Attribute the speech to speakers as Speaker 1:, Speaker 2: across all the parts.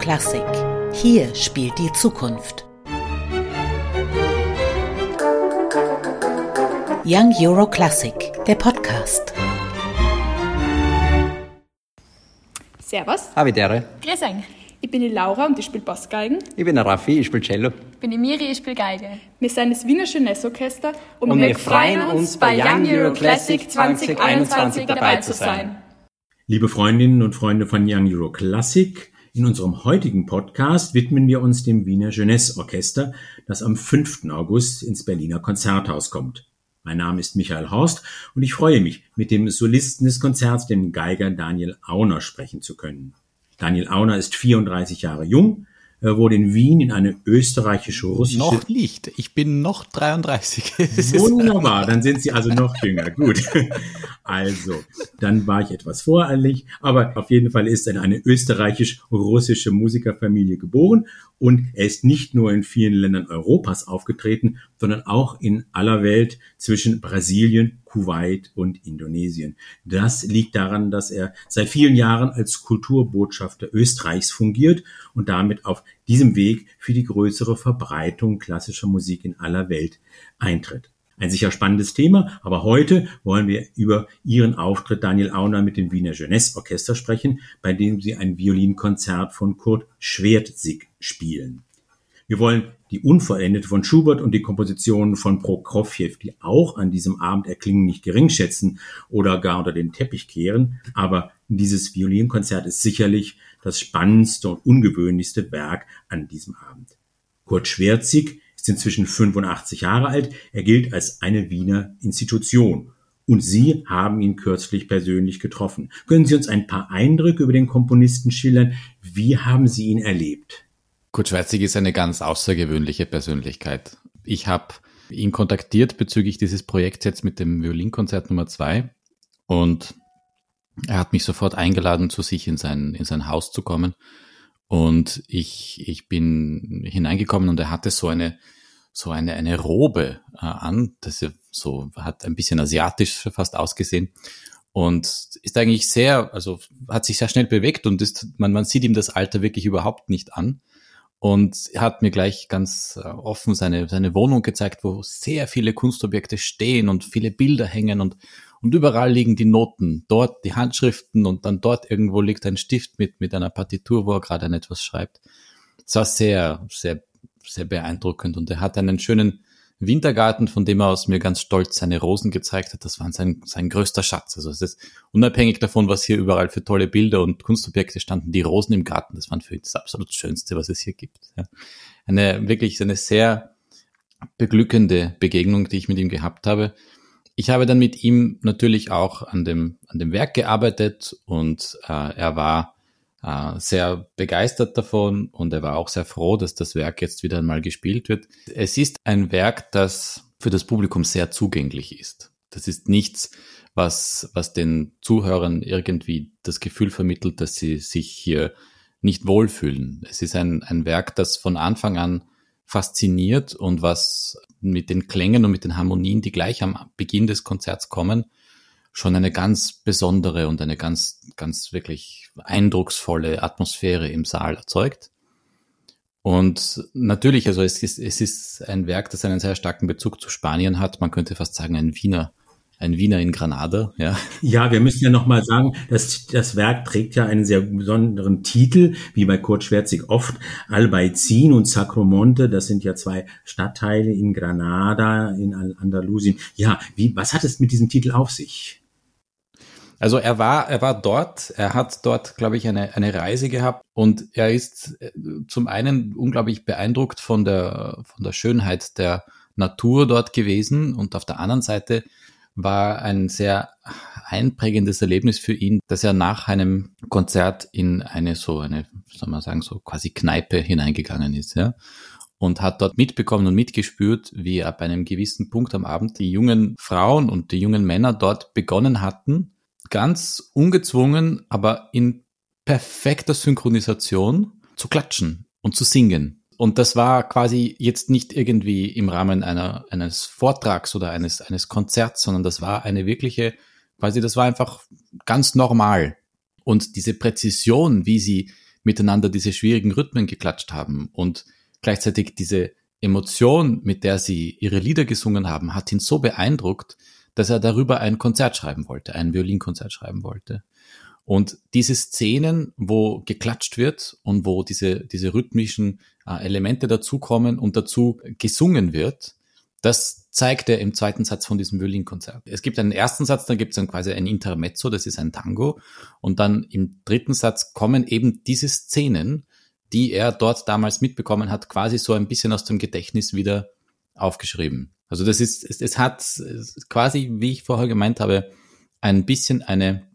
Speaker 1: Classic. Hier spielt die Zukunft. Young Euro Classic, der Podcast.
Speaker 2: Servus.
Speaker 3: Habitere.
Speaker 2: Grüß euch. Ich bin die Laura und ich spiele Bassgeigen.
Speaker 3: Ich bin der Raffi, ich spiele Cello.
Speaker 4: Ich bin die Miri, ich spiele Geige.
Speaker 2: Wir sind das Wiener Jeunesse Orchester und,
Speaker 3: Und
Speaker 2: wir
Speaker 3: wir freuen uns, bei Young Euro Classic 2021 dabei zu sein.
Speaker 5: Liebe Freundinnen und Freunde von Young Euro Classic, in unserem heutigen Podcast widmen wir uns dem Wiener Jeunesse Orchester, das am 5. August ins Berliner Konzerthaus kommt. Mein Name ist Michael Horst und ich freue mich, mit dem Solisten des Konzerts, dem Geiger Daniel Auner, sprechen zu können. Daniel Auner ist 34 Jahre jung, er wurde in Wien in eine österreichische-russische
Speaker 6: Noch nicht. Ich bin noch 33. Es ist-
Speaker 5: Wunderbar, dann sind Sie also noch jünger. Gut. Also, dann war ich etwas voreilig, aber auf jeden Fall ist er in eine österreichisch-russische Musikerfamilie geboren und er ist nicht nur in vielen Ländern Europas aufgetreten, sondern auch in aller Welt zwischen Brasilien, Kuwait und Indonesien. Das liegt daran, dass er seit vielen Jahren als Kulturbotschafter Österreichs fungiert und damit auf diesem Weg für die größere Verbreitung klassischer Musik in aller Welt eintritt. Ein sicher spannendes Thema, aber heute wollen wir über Ihren Auftritt Daniel Auner mit dem Wiener Jeunesse Orchester sprechen, bei dem Sie ein Violinkonzert von Kurt Schwertzig spielen. Wir wollen die Unvollendete von Schubert und die Kompositionen von Prokofjew, die auch an diesem Abend erklingen, nicht gering schätzen oder gar unter den Teppich kehren. Aber dieses Violinkonzert ist sicherlich das spannendste und ungewöhnlichste Werk an diesem Abend. Kurt Schwerzig ist inzwischen 85 Jahre alt. Er gilt als eine Wiener Institution. Und Sie haben ihn kürzlich persönlich getroffen. Können Sie uns ein paar Eindrücke über den Komponisten schildern? Wie haben Sie ihn erlebt?
Speaker 6: Kurt Schweizig ist eine ganz außergewöhnliche Persönlichkeit. Ich habe ihn kontaktiert bezüglich dieses Projekts jetzt mit dem Violinkonzert Nummer zwei und er hat mich sofort eingeladen, zu sich in sein, in sein Haus zu kommen. Und ich, ich bin hineingekommen und er hatte so eine, so eine, eine Robe äh, an, das er so hat ein bisschen asiatisch fast ausgesehen und ist eigentlich sehr, also hat sich sehr schnell bewegt und ist, man, man sieht ihm das Alter wirklich überhaupt nicht an. Und hat mir gleich ganz äh, offen seine, seine Wohnung gezeigt, wo sehr viele Kunstobjekte stehen und viele Bilder hängen und, und überall liegen die Noten, dort die Handschriften und dann dort irgendwo liegt ein Stift mit, mit einer Partitur, wo er gerade an etwas schreibt. Es war sehr, sehr, sehr beeindruckend und er hat einen schönen Wintergarten, von dem er aus mir ganz stolz seine Rosen gezeigt hat. Das war sein, sein größter Schatz. Also es ist unabhängig davon, was hier überall für tolle Bilder und Kunstobjekte standen, die Rosen im Garten, das waren für ihn das absolut Schönste, was es hier gibt. Ja. Eine wirklich eine sehr beglückende Begegnung, die ich mit ihm gehabt habe. Ich habe dann mit ihm natürlich auch an dem, an dem Werk gearbeitet und äh, er war äh, sehr begeistert davon und er war auch sehr froh, dass das Werk jetzt wieder einmal gespielt wird. Es ist ein Werk, das für das Publikum sehr zugänglich ist. Das ist nichts, was, was den Zuhörern irgendwie das Gefühl vermittelt, dass sie sich hier nicht wohlfühlen. Es ist ein, ein Werk, das von Anfang an fasziniert und was mit den Klängen und mit den Harmonien, die gleich am Beginn des Konzerts kommen, schon eine ganz besondere und eine ganz, ganz wirklich eindrucksvolle Atmosphäre im Saal erzeugt. Und natürlich, also es ist, es ist ein Werk, das einen sehr starken Bezug zu Spanien hat. Man könnte fast sagen, ein Wiener, ein Wiener in Granada, ja.
Speaker 5: Ja, wir müssen ja nochmal sagen, dass das Werk trägt ja einen sehr besonderen Titel, wie bei Kurt Schwerzig oft. Albaicin und Sacromonte, das sind ja zwei Stadtteile in Granada, in Al- Andalusien. Ja, wie, was hat es mit diesem Titel auf sich?
Speaker 6: Also er war, er war dort, er hat dort, glaube ich, eine, eine Reise gehabt und er ist äh, zum einen unglaublich beeindruckt von der, von der Schönheit der Natur dort gewesen und auf der anderen Seite war ein sehr einprägendes Erlebnis für ihn, dass er nach einem Konzert in eine so eine, soll man sagen, so quasi Kneipe hineingegangen ist, ja. Und hat dort mitbekommen und mitgespürt, wie ab einem gewissen Punkt am Abend die jungen Frauen und die jungen Männer dort begonnen hatten, ganz ungezwungen, aber in perfekter Synchronisation zu klatschen und zu singen. Und das war quasi jetzt nicht irgendwie im Rahmen einer, eines Vortrags oder eines, eines Konzerts, sondern das war eine wirkliche, quasi das war einfach ganz normal. Und diese Präzision, wie sie miteinander diese schwierigen Rhythmen geklatscht haben und gleichzeitig diese Emotion, mit der sie ihre Lieder gesungen haben, hat ihn so beeindruckt, dass er darüber ein Konzert schreiben wollte, ein Violinkonzert schreiben wollte. Und diese Szenen, wo geklatscht wird und wo diese, diese rhythmischen äh, Elemente dazukommen und dazu gesungen wird, das zeigt er im zweiten Satz von diesem Violinkonzert. Es gibt einen ersten Satz, dann gibt es dann quasi ein Intermezzo, das ist ein Tango. Und dann im dritten Satz kommen eben diese Szenen, die er dort damals mitbekommen hat, quasi so ein bisschen aus dem Gedächtnis wieder aufgeschrieben. Also das ist, es, es hat quasi, wie ich vorher gemeint habe, ein bisschen eine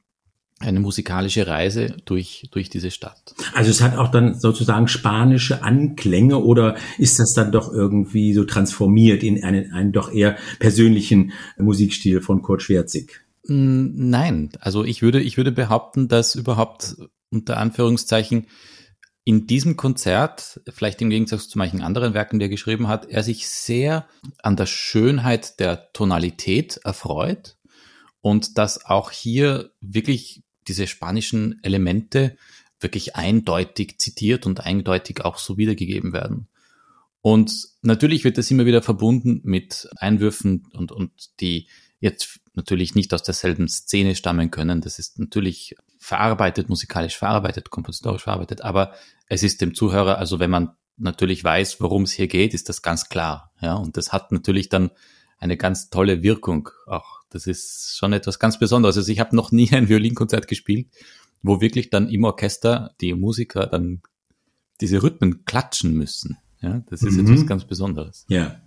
Speaker 6: eine musikalische Reise durch, durch diese Stadt.
Speaker 5: Also es hat auch dann sozusagen spanische Anklänge oder ist das dann doch irgendwie so transformiert in einen, einen doch eher persönlichen Musikstil von Kurt Schwerzig?
Speaker 6: Mm, nein, also ich würde, ich würde behaupten, dass überhaupt unter Anführungszeichen in diesem Konzert, vielleicht im Gegensatz zu manchen anderen Werken, die er geschrieben hat, er sich sehr an der Schönheit der Tonalität erfreut und dass auch hier wirklich diese spanischen Elemente wirklich eindeutig zitiert und eindeutig auch so wiedergegeben werden. Und natürlich wird das immer wieder verbunden mit Einwürfen und, und die jetzt natürlich nicht aus derselben Szene stammen können. Das ist natürlich verarbeitet, musikalisch verarbeitet, kompositorisch verarbeitet, aber es ist dem Zuhörer, also wenn man natürlich weiß, worum es hier geht, ist das ganz klar. Ja, und das hat natürlich dann eine ganz tolle Wirkung auch das ist schon etwas ganz Besonderes. Also ich habe noch nie ein Violinkonzert gespielt, wo wirklich dann im Orchester die Musiker dann diese Rhythmen klatschen müssen. Ja, das ist mhm. etwas ganz Besonderes.
Speaker 5: Ja.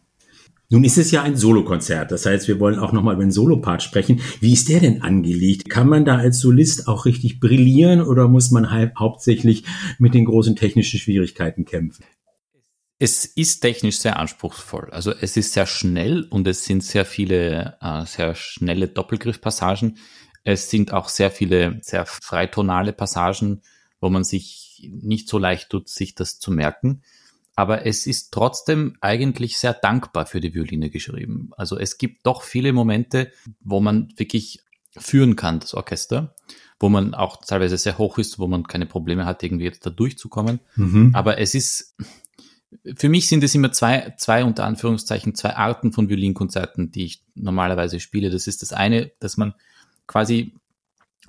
Speaker 5: Nun ist es ja ein Solokonzert. Das heißt, wir wollen auch nochmal über den Solopart sprechen. Wie ist der denn angelegt? Kann man da als Solist auch richtig brillieren oder muss man halt hauptsächlich mit den großen technischen Schwierigkeiten kämpfen?
Speaker 6: Es ist technisch sehr anspruchsvoll. Also es ist sehr schnell und es sind sehr viele äh, sehr schnelle Doppelgriffpassagen. Es sind auch sehr viele sehr freitonale Passagen, wo man sich nicht so leicht tut, sich das zu merken. Aber es ist trotzdem eigentlich sehr dankbar für die Violine geschrieben. Also es gibt doch viele Momente, wo man wirklich führen kann, das Orchester, wo man auch teilweise sehr hoch ist, wo man keine Probleme hat, irgendwie jetzt da durchzukommen. Mhm. Aber es ist, für mich sind es immer zwei, zwei unter Anführungszeichen, zwei Arten von Violinkonzerten, die ich normalerweise spiele. Das ist das eine, dass man quasi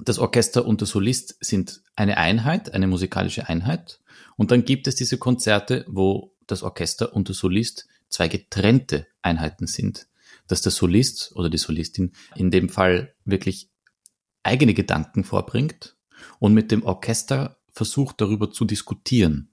Speaker 6: das Orchester und der Solist sind eine Einheit, eine musikalische Einheit. Und dann gibt es diese Konzerte, wo das Orchester und der Solist zwei getrennte Einheiten sind. Dass der Solist oder die Solistin in dem Fall wirklich eigene Gedanken vorbringt und mit dem Orchester versucht darüber zu diskutieren.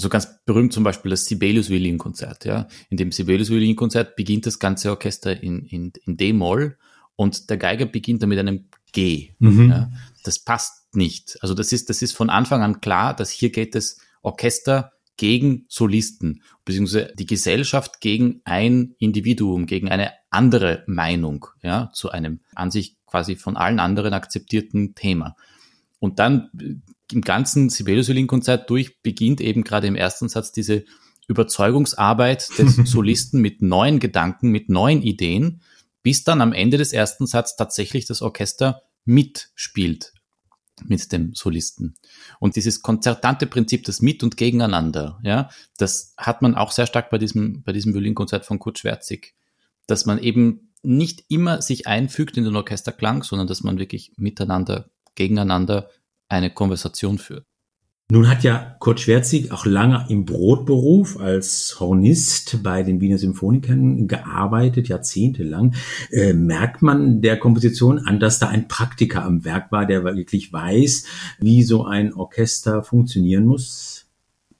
Speaker 6: Also ganz berühmt zum Beispiel das Sibelius Violinkonzert, ja. In dem Sibelius Violinkonzert beginnt das ganze Orchester in, in, in D-Moll und der Geiger beginnt dann mit einem G. Mhm. Ja. Das passt nicht. Also das ist, das ist von Anfang an klar, dass hier geht es Orchester gegen Solisten, beziehungsweise die Gesellschaft gegen ein Individuum, gegen eine andere Meinung, ja, zu einem an sich quasi von allen anderen akzeptierten Thema. Und dann im ganzen Sibelius-Violin-Konzert durch beginnt eben gerade im ersten Satz diese Überzeugungsarbeit des Solisten mit neuen Gedanken, mit neuen Ideen, bis dann am Ende des ersten Satzes tatsächlich das Orchester mitspielt mit dem Solisten. Und dieses konzertante Prinzip, das Mit- und Gegeneinander, ja, das hat man auch sehr stark bei diesem, bei diesem Violinkonzert von Kurt Schwerzig, dass man eben nicht immer sich einfügt in den Orchesterklang, sondern dass man wirklich miteinander, gegeneinander eine Konversation führt.
Speaker 5: Nun hat ja Kurt Schwerzig auch lange im Brotberuf als Hornist bei den Wiener Symphonikern gearbeitet, jahrzehntelang. Äh, merkt man der Komposition an, dass da ein Praktiker am Werk war, der wirklich weiß, wie so ein Orchester funktionieren muss?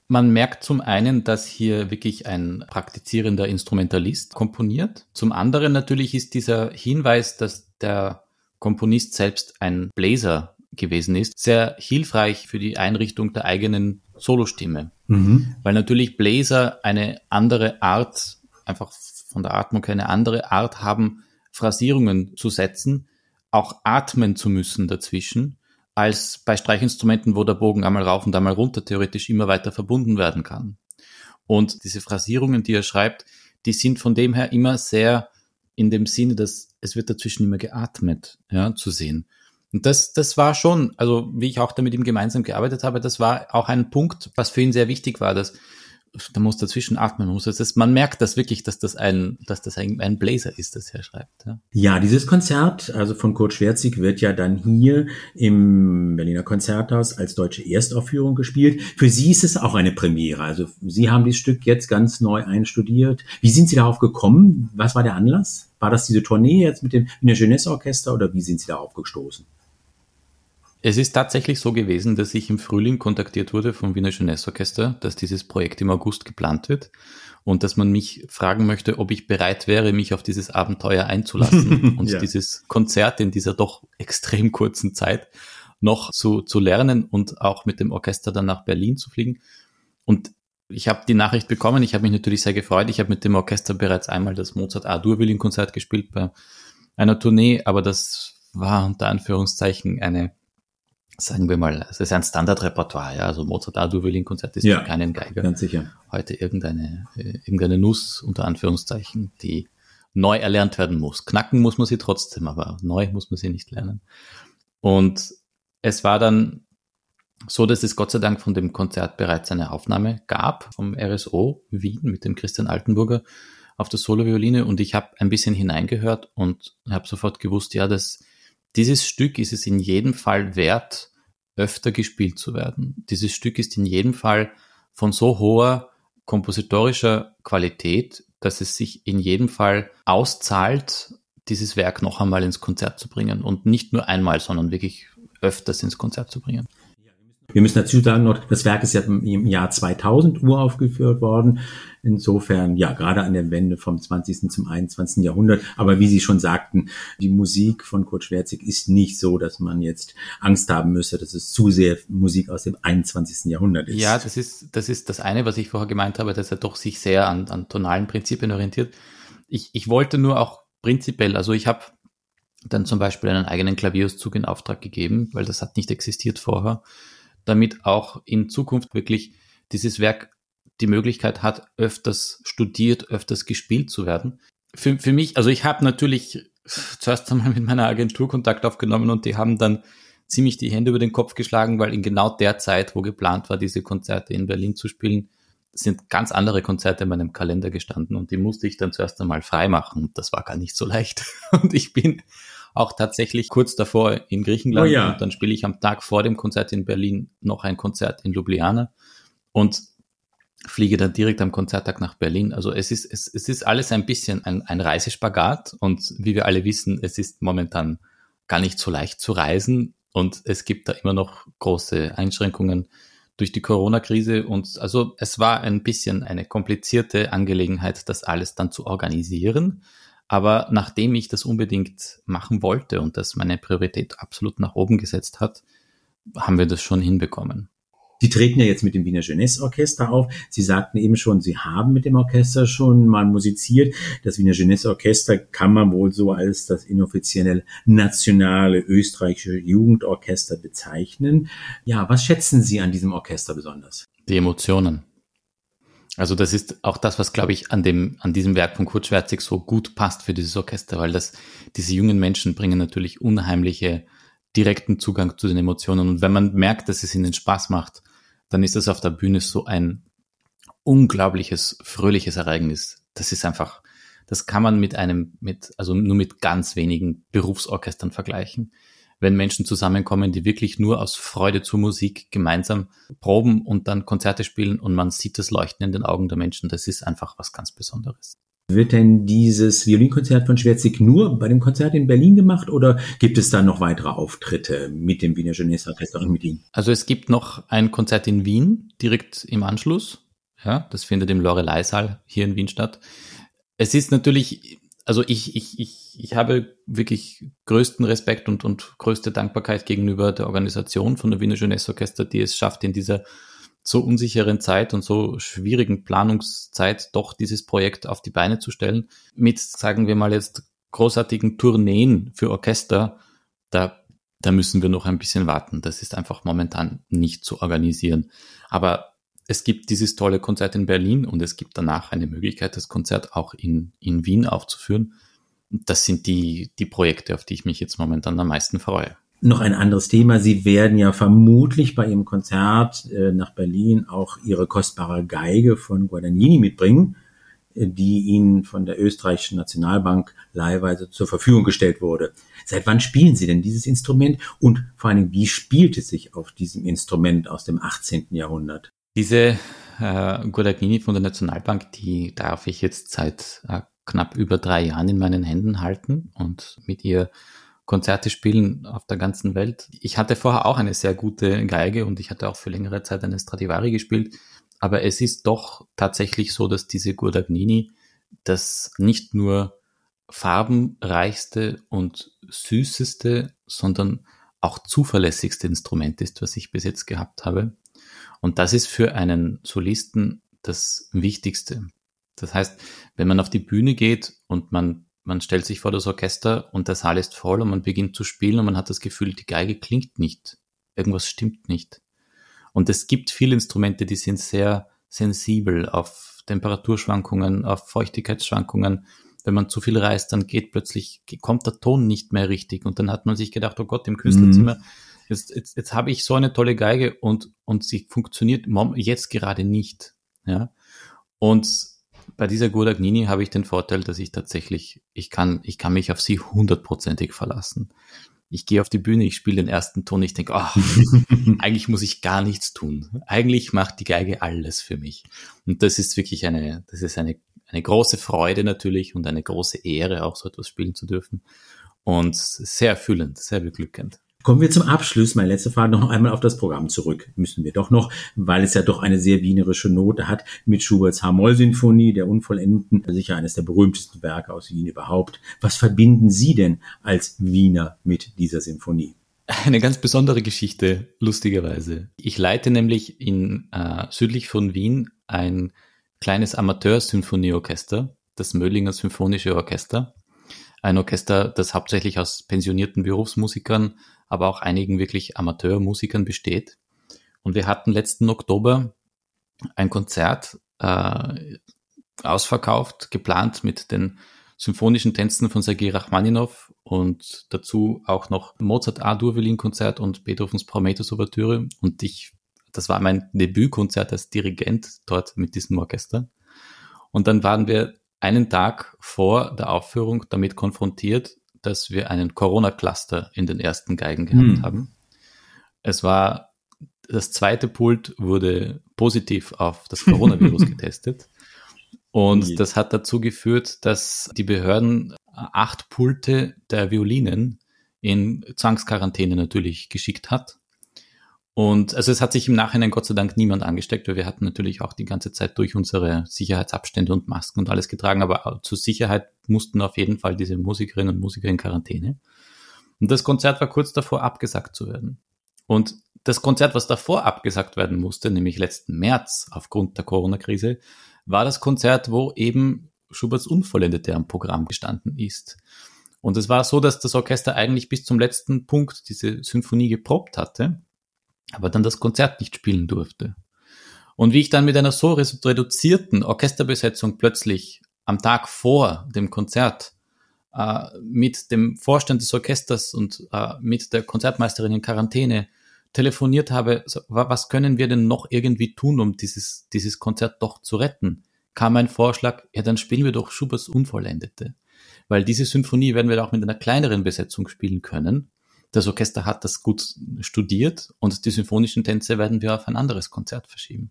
Speaker 6: Man merkt zum einen, dass hier wirklich ein praktizierender Instrumentalist komponiert. Zum anderen natürlich ist dieser Hinweis, dass der Komponist selbst ein Bläser gewesen ist, sehr hilfreich für die Einrichtung der eigenen Solostimme. Mhm. Weil natürlich Bläser eine andere Art, einfach von der Atmung eine andere Art haben, Phrasierungen zu setzen, auch atmen zu müssen dazwischen, als bei Streichinstrumenten, wo der Bogen einmal rauf und einmal runter theoretisch immer weiter verbunden werden kann. Und diese Phrasierungen, die er schreibt, die sind von dem her immer sehr in dem Sinne, dass es wird dazwischen immer geatmet, ja, zu sehen. Und das, das war schon, also wie ich auch da mit ihm gemeinsam gearbeitet habe, das war auch ein Punkt, was für ihn sehr wichtig war, dass da muss dazwischen atmen, man muss das, man merkt das wirklich, dass das ein, dass das ein, ein Blazer ist, das er schreibt. Ja.
Speaker 5: ja, dieses Konzert, also von Kurt Schwerzig, wird ja dann hier im Berliner Konzerthaus als deutsche Erstaufführung gespielt. Für Sie ist es auch eine Premiere. Also Sie haben dieses Stück jetzt ganz neu einstudiert. Wie sind Sie darauf gekommen? Was war der Anlass? War das diese Tournee jetzt mit dem Wiener Jeunesse Orchester oder wie sind Sie darauf gestoßen?
Speaker 6: Es ist tatsächlich so gewesen, dass ich im Frühling kontaktiert wurde vom Wiener Jeunesse Orchester, dass dieses Projekt im August geplant wird und dass man mich fragen möchte, ob ich bereit wäre, mich auf dieses Abenteuer einzulassen und ja. dieses Konzert in dieser doch extrem kurzen Zeit noch zu, zu lernen und auch mit dem Orchester dann nach Berlin zu fliegen. Und ich habe die Nachricht bekommen, ich habe mich natürlich sehr gefreut. Ich habe mit dem Orchester bereits einmal das Mozart A-Dur-Violin-Konzert gespielt bei einer Tournee, aber das war unter Anführungszeichen eine sagen wir mal, es ist ein Standardrepertoire, ja, also Mozart A-Dur-Violin-Konzert ist ja, für keinen Geiger.
Speaker 5: Ganz sicher.
Speaker 6: Heute irgendeine, äh, irgendeine Nuss, unter Anführungszeichen, die neu erlernt werden muss. Knacken muss man sie trotzdem, aber neu muss man sie nicht lernen. Und es war dann so, dass es Gott sei Dank von dem Konzert bereits eine Aufnahme gab vom RSO Wien mit dem Christian Altenburger auf der Solo-Violine und ich habe ein bisschen hineingehört und habe sofort gewusst, ja, dass dieses Stück ist es in jedem Fall wert, öfter gespielt zu werden. Dieses Stück ist in jedem Fall von so hoher kompositorischer Qualität, dass es sich in jedem Fall auszahlt, dieses Werk noch einmal ins Konzert zu bringen und nicht nur einmal, sondern wirklich öfters ins Konzert zu bringen.
Speaker 5: Wir müssen dazu sagen noch, das Werk ist ja im Jahr 2000 uraufgeführt worden. Insofern, ja, gerade an der Wende vom 20. zum 21. Jahrhundert. Aber wie Sie schon sagten, die Musik von Kurt Schwerzig ist nicht so, dass man jetzt Angst haben müsse, dass es zu sehr Musik aus dem 21. Jahrhundert ist.
Speaker 6: Ja, das ist, das ist das eine, was ich vorher gemeint habe, dass er doch sich sehr an, an tonalen Prinzipien orientiert. Ich, ich wollte nur auch prinzipiell, also ich habe dann zum Beispiel einen eigenen Klavierauszug in Auftrag gegeben, weil das hat nicht existiert vorher damit auch in Zukunft wirklich dieses Werk die Möglichkeit hat, öfters studiert, öfters gespielt zu werden. Für, für mich, also ich habe natürlich zuerst einmal mit meiner Agentur Kontakt aufgenommen und die haben dann ziemlich die Hände über den Kopf geschlagen, weil in genau der Zeit, wo geplant war, diese Konzerte in Berlin zu spielen, sind ganz andere Konzerte in meinem Kalender gestanden und die musste ich dann zuerst einmal freimachen. Das war gar nicht so leicht. Und ich bin auch tatsächlich kurz davor in Griechenland. Oh ja. Und dann spiele ich am Tag vor dem Konzert in Berlin noch ein Konzert in Ljubljana und fliege dann direkt am Konzerttag nach Berlin. Also es ist, es, es ist alles ein bisschen ein, ein Reisespagat und wie wir alle wissen, es ist momentan gar nicht so leicht zu reisen und es gibt da immer noch große Einschränkungen durch die Corona-Krise und also es war ein bisschen eine komplizierte Angelegenheit, das alles dann zu organisieren. Aber nachdem ich das unbedingt machen wollte und das meine Priorität absolut nach oben gesetzt hat, haben wir das schon hinbekommen.
Speaker 5: Sie treten ja jetzt mit dem Wiener Jeunesse Orchester auf. Sie sagten eben schon, Sie haben mit dem Orchester schon mal musiziert. Das Wiener Jeunesse Orchester kann man wohl so als das inoffizielle nationale österreichische Jugendorchester bezeichnen. Ja, was schätzen Sie an diesem Orchester besonders?
Speaker 6: Die Emotionen. Also das ist auch das, was, glaube ich, an dem, an diesem Werk von Kurt Schwerzig so gut passt für dieses Orchester, weil das, diese jungen Menschen bringen natürlich unheimliche direkten Zugang zu den Emotionen. Und wenn man merkt, dass es ihnen Spaß macht, dann ist das auf der Bühne so ein unglaubliches, fröhliches Ereignis. Das ist einfach, das kann man mit einem, mit, also nur mit ganz wenigen Berufsorchestern vergleichen wenn Menschen zusammenkommen, die wirklich nur aus Freude zur Musik gemeinsam proben und dann Konzerte spielen und man sieht das Leuchten in den Augen der Menschen. Das ist einfach was ganz Besonderes.
Speaker 5: Wird denn dieses Violinkonzert von Schwerzig nur bei dem Konzert in Berlin gemacht oder gibt es da noch weitere Auftritte mit dem Wiener Jeunesse Orchester und mit ihm?
Speaker 6: Also es gibt noch ein Konzert in Wien direkt im Anschluss. Ja, das findet im Lorelei-Saal hier in Wien statt. Es ist natürlich also ich, ich, ich, ich habe wirklich größten Respekt und, und größte Dankbarkeit gegenüber der Organisation von der Wiener Jeunesse Orchester, die es schafft, in dieser so unsicheren Zeit und so schwierigen Planungszeit doch dieses Projekt auf die Beine zu stellen. Mit, sagen wir mal jetzt, großartigen Tourneen für Orchester, da, da müssen wir noch ein bisschen warten. Das ist einfach momentan nicht zu organisieren. Aber es gibt dieses tolle Konzert in Berlin und es gibt danach eine Möglichkeit, das Konzert auch in, in Wien aufzuführen. Das sind die, die Projekte, auf die ich mich jetzt momentan am meisten freue.
Speaker 5: noch ein anderes Thema. Sie werden ja vermutlich bei Ihrem Konzert äh, nach Berlin auch Ihre kostbare Geige von Guadagnini mitbringen, äh, die Ihnen von der österreichischen Nationalbank leihweise zur Verfügung gestellt wurde. Seit wann spielen Sie denn dieses Instrument und vor allem, wie spielt es sich auf diesem Instrument aus dem 18. Jahrhundert?
Speaker 6: Diese äh, Guadagnini von der Nationalbank, die darf ich jetzt seit äh, knapp über drei Jahren in meinen Händen halten und mit ihr Konzerte spielen auf der ganzen Welt. Ich hatte vorher auch eine sehr gute Geige und ich hatte auch für längere Zeit eine Stradivari gespielt. Aber es ist doch tatsächlich so, dass diese Guadagnini das nicht nur farbenreichste und süßeste, sondern auch zuverlässigste Instrument ist, was ich bis jetzt gehabt habe. Und das ist für einen Solisten das Wichtigste. Das heißt, wenn man auf die Bühne geht und man man stellt sich vor das Orchester und der Saal ist voll und man beginnt zu spielen und man hat das Gefühl, die Geige klingt nicht. Irgendwas stimmt nicht. Und es gibt viele Instrumente, die sind sehr sensibel auf Temperaturschwankungen, auf Feuchtigkeitsschwankungen. Wenn man zu viel reißt, dann geht plötzlich, kommt der Ton nicht mehr richtig. Und dann hat man sich gedacht, oh Gott, im Künstlerzimmer, mhm. Jetzt, jetzt, jetzt habe ich so eine tolle Geige und, und sie funktioniert jetzt gerade nicht. Ja. Und bei dieser Guadagnini habe ich den Vorteil, dass ich tatsächlich, ich kann, ich kann mich auf sie hundertprozentig verlassen. Ich gehe auf die Bühne, ich spiele den ersten Ton, ich denke, oh, eigentlich muss ich gar nichts tun. Eigentlich macht die Geige alles für mich. Und das ist wirklich eine, das ist eine, eine große Freude natürlich und eine große Ehre, auch so etwas spielen zu dürfen. Und sehr erfüllend, sehr beglückend.
Speaker 5: Kommen wir zum Abschluss. Meine letzte Frage noch einmal auf das Programm zurück. Müssen wir doch noch, weil es ja doch eine sehr wienerische Note hat mit Schuberts H-Moll-Sinfonie, der Unvollendeten, sicher eines der berühmtesten Werke aus Wien überhaupt. Was verbinden Sie denn als Wiener mit dieser Sinfonie?
Speaker 6: Eine ganz besondere Geschichte, lustigerweise. Ich leite nämlich in äh, südlich von Wien ein kleines Amateur-Symphonieorchester, das Möhlinger Symphonische Orchester. Ein Orchester, das hauptsächlich aus pensionierten Berufsmusikern aber auch einigen wirklich Amateurmusikern besteht. Und wir hatten letzten Oktober ein Konzert äh, ausverkauft, geplant mit den symphonischen Tänzen von Sergei Rachmaninov und dazu auch noch Mozart A-Dur-Violin-Konzert und Beethovens Prometheus-Ouvertüre. Und ich, das war mein Debütkonzert als Dirigent dort mit diesem Orchester. Und dann waren wir einen Tag vor der Aufführung damit konfrontiert, dass wir einen Corona-Cluster in den ersten Geigen gehabt hm. haben. Es war, das zweite Pult wurde positiv auf das Coronavirus getestet. Und das hat dazu geführt, dass die Behörden acht Pulte der Violinen in Zwangsquarantäne natürlich geschickt hat. Und also es hat sich im Nachhinein Gott sei Dank niemand angesteckt, weil wir hatten natürlich auch die ganze Zeit durch unsere Sicherheitsabstände und Masken und alles getragen, aber zur Sicherheit mussten auf jeden Fall diese Musikerinnen und Musiker in Quarantäne. Und das Konzert war kurz davor abgesagt zu werden. Und das Konzert, was davor abgesagt werden musste, nämlich letzten März aufgrund der Corona-Krise, war das Konzert, wo eben Schuberts Unvollendete am Programm gestanden ist. Und es war so, dass das Orchester eigentlich bis zum letzten Punkt diese Symphonie geprobt hatte aber dann das Konzert nicht spielen durfte. Und wie ich dann mit einer so reduzierten Orchesterbesetzung plötzlich am Tag vor dem Konzert äh, mit dem Vorstand des Orchesters und äh, mit der Konzertmeisterin in Quarantäne telefoniert habe, so, was können wir denn noch irgendwie tun, um dieses, dieses Konzert doch zu retten, kam ein Vorschlag, ja, dann spielen wir doch Schuberts Unvollendete. Weil diese Symphonie werden wir auch mit einer kleineren Besetzung spielen können das Orchester hat das gut studiert und die symphonischen Tänze werden wir auf ein anderes Konzert verschieben.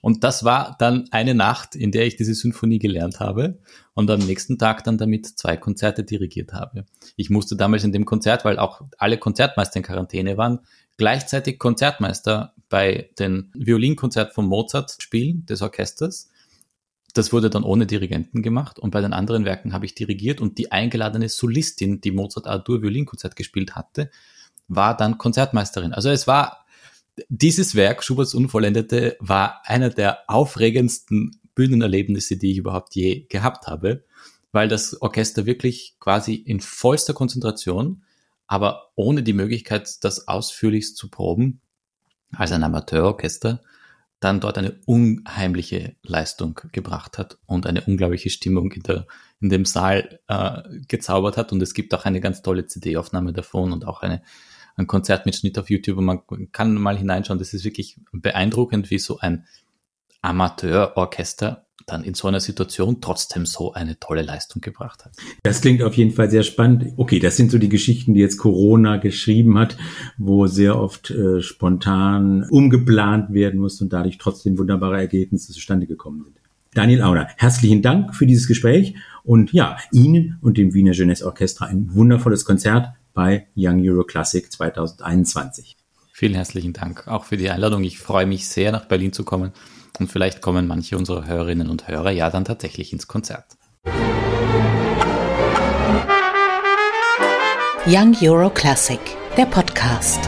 Speaker 6: Und das war dann eine Nacht, in der ich diese Symphonie gelernt habe und am nächsten Tag dann damit zwei Konzerte dirigiert habe. Ich musste damals in dem Konzert, weil auch alle Konzertmeister in Quarantäne waren, gleichzeitig Konzertmeister bei den Violinkonzert von Mozart spielen, des Orchesters das wurde dann ohne Dirigenten gemacht und bei den anderen Werken habe ich dirigiert und die eingeladene Solistin, die Mozart A-Dur Violinkonzert gespielt hatte, war dann Konzertmeisterin. Also es war dieses Werk, Schuberts Unvollendete, war einer der aufregendsten Bühnenerlebnisse, die ich überhaupt je gehabt habe, weil das Orchester wirklich quasi in vollster Konzentration, aber ohne die Möglichkeit, das ausführlichst zu proben, als ein Amateurorchester, dann dort eine unheimliche Leistung gebracht hat und eine unglaubliche Stimmung in, der, in dem Saal äh, gezaubert hat. Und es gibt auch eine ganz tolle CD-Aufnahme davon und auch eine ein Konzert mit Schnitt auf YouTube und man kann mal hineinschauen. Das ist wirklich beeindruckend, wie so ein Amateurorchester dann in so einer Situation trotzdem so eine tolle Leistung gebracht hat.
Speaker 5: Das klingt auf jeden Fall sehr spannend. Okay, das sind so die Geschichten, die jetzt Corona geschrieben hat, wo sehr oft äh, spontan umgeplant werden muss und dadurch trotzdem wunderbare Ergebnisse zustande gekommen sind. Daniel Auner, herzlichen Dank für dieses Gespräch und ja, Ihnen und dem Wiener Jeunesse Orchestra ein wundervolles Konzert bei Young Euro Classic 2021.
Speaker 6: Vielen herzlichen Dank auch für die Einladung. Ich freue mich sehr, nach Berlin zu kommen und vielleicht kommen manche unserer Hörerinnen und Hörer ja dann tatsächlich ins Konzert.
Speaker 1: Young Euro Classic, der Podcast.